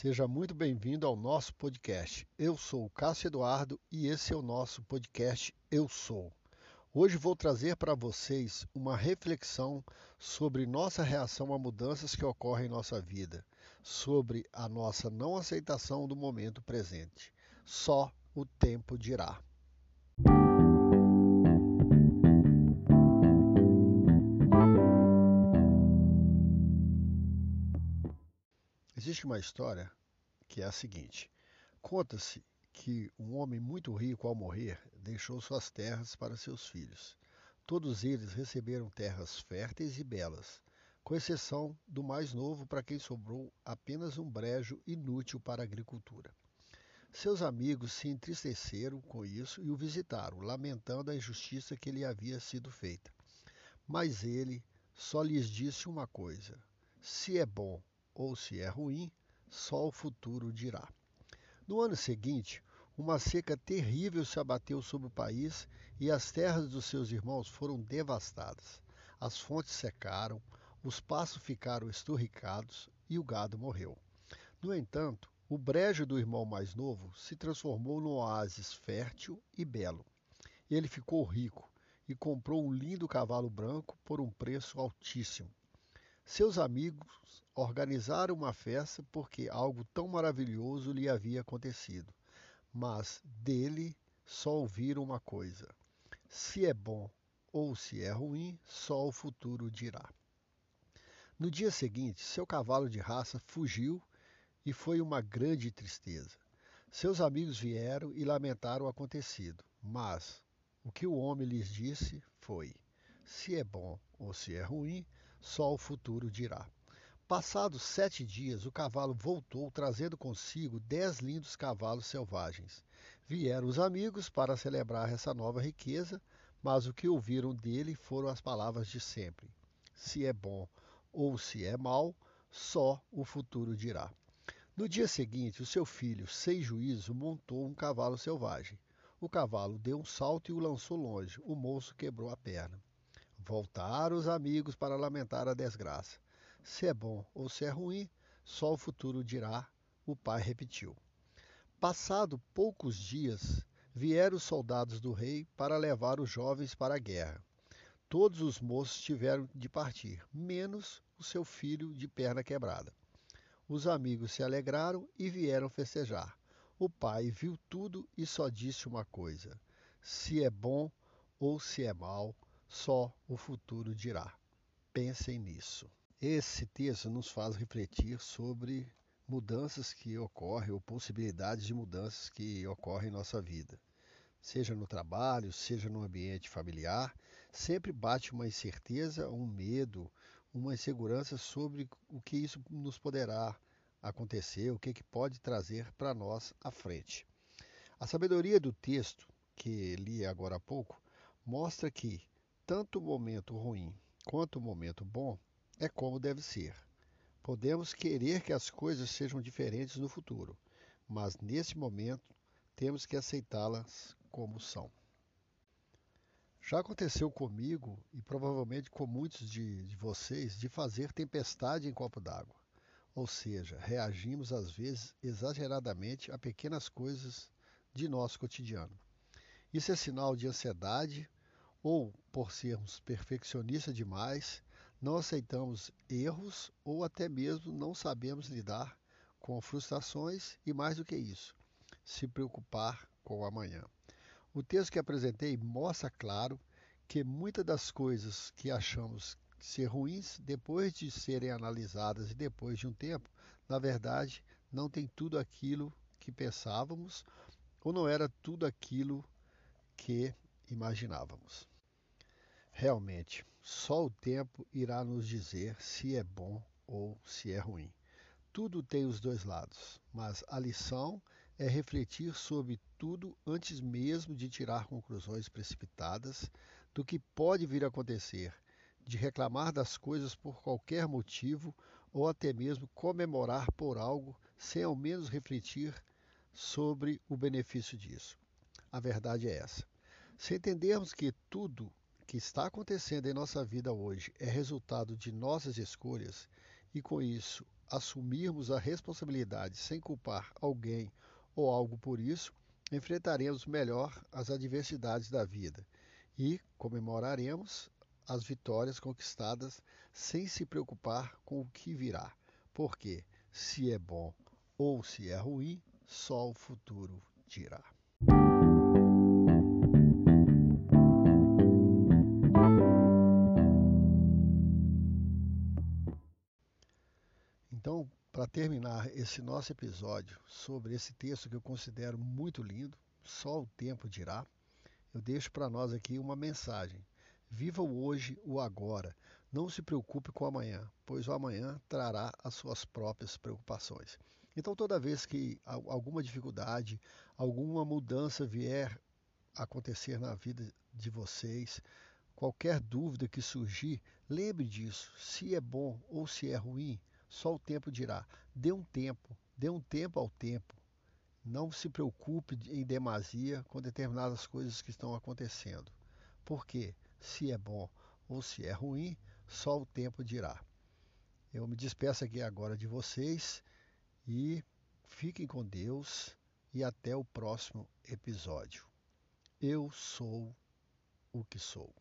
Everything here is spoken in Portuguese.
Seja muito bem-vindo ao nosso podcast. Eu sou o Cássio Eduardo e esse é o nosso podcast Eu Sou. Hoje vou trazer para vocês uma reflexão sobre nossa reação a mudanças que ocorrem em nossa vida, sobre a nossa não aceitação do momento presente. Só o tempo dirá. Existe uma história que é a seguinte: conta-se que um homem muito rico, ao morrer, deixou suas terras para seus filhos. Todos eles receberam terras férteis e belas, com exceção do mais novo, para quem sobrou apenas um brejo inútil para a agricultura. Seus amigos se entristeceram com isso e o visitaram, lamentando a injustiça que lhe havia sido feita. Mas ele só lhes disse uma coisa: se é bom ou se é ruim, só o futuro dirá. No ano seguinte, uma seca terrível se abateu sobre o país e as terras dos seus irmãos foram devastadas. As fontes secaram, os pastos ficaram esturricados e o gado morreu. No entanto, o brejo do irmão mais novo se transformou num oásis fértil e belo. Ele ficou rico e comprou um lindo cavalo branco por um preço altíssimo. Seus amigos organizaram uma festa porque algo tão maravilhoso lhe havia acontecido. Mas dele só ouviram uma coisa: se é bom ou se é ruim, só o futuro dirá. No dia seguinte, seu cavalo de raça fugiu e foi uma grande tristeza. Seus amigos vieram e lamentaram o acontecido, mas o que o homem lhes disse foi: se é bom ou se é ruim, só o futuro dirá. Passados sete dias, o cavalo voltou, trazendo consigo dez lindos cavalos selvagens. Vieram os amigos para celebrar essa nova riqueza, mas o que ouviram dele foram as palavras de sempre: se é bom ou se é mal, só o futuro dirá. No dia seguinte, o seu filho, sem juízo, montou um cavalo selvagem. O cavalo deu um salto e o lançou longe. O moço quebrou a perna. Voltaram os amigos para lamentar a desgraça. Se é bom ou se é ruim, só o futuro dirá, o pai repetiu. Passado poucos dias, vieram os soldados do rei para levar os jovens para a guerra. Todos os moços tiveram de partir, menos o seu filho de perna quebrada. Os amigos se alegraram e vieram festejar. O pai viu tudo e só disse uma coisa: se é bom ou se é mal, só o futuro dirá. Pensem nisso. Esse texto nos faz refletir sobre mudanças que ocorrem ou possibilidades de mudanças que ocorrem em nossa vida. Seja no trabalho, seja no ambiente familiar, sempre bate uma incerteza, um medo, uma insegurança sobre o que isso nos poderá acontecer, o que, que pode trazer para nós à frente. A sabedoria do texto, que li agora há pouco, mostra que tanto o momento ruim quanto o momento bom é como deve ser. Podemos querer que as coisas sejam diferentes no futuro, mas nesse momento temos que aceitá-las como são. Já aconteceu comigo e provavelmente com muitos de, de vocês de fazer tempestade em copo d'água. Ou seja, reagimos às vezes exageradamente a pequenas coisas de nosso cotidiano. Isso é sinal de ansiedade ou por sermos perfeccionistas demais, não aceitamos erros ou até mesmo não sabemos lidar com frustrações e, mais do que isso, se preocupar com o amanhã. O texto que apresentei mostra claro que muitas das coisas que achamos ser ruins, depois de serem analisadas e depois de um tempo, na verdade, não tem tudo aquilo que pensávamos ou não era tudo aquilo que imaginávamos. Realmente, só o tempo irá nos dizer se é bom ou se é ruim. Tudo tem os dois lados, mas a lição é refletir sobre tudo antes mesmo de tirar conclusões precipitadas do que pode vir a acontecer, de reclamar das coisas por qualquer motivo ou até mesmo comemorar por algo sem ao menos refletir sobre o benefício disso. A verdade é essa. Se entendermos que tudo que está acontecendo em nossa vida hoje é resultado de nossas escolhas e, com isso, assumirmos a responsabilidade sem culpar alguém ou algo por isso, enfrentaremos melhor as adversidades da vida e comemoraremos as vitórias conquistadas sem se preocupar com o que virá, porque se é bom ou se é ruim, só o futuro dirá. Terminar esse nosso episódio sobre esse texto que eu considero muito lindo, só o tempo dirá, eu deixo para nós aqui uma mensagem. Viva o hoje, o agora. Não se preocupe com o amanhã, pois o amanhã trará as suas próprias preocupações. Então, toda vez que alguma dificuldade, alguma mudança vier acontecer na vida de vocês, qualquer dúvida que surgir, lembre disso. Se é bom ou se é ruim, só o tempo dirá. Dê um tempo, dê um tempo ao tempo. Não se preocupe em demasia com determinadas coisas que estão acontecendo. Porque se é bom ou se é ruim, só o tempo dirá. Eu me despeço aqui agora de vocês e fiquem com Deus e até o próximo episódio. Eu sou o que sou.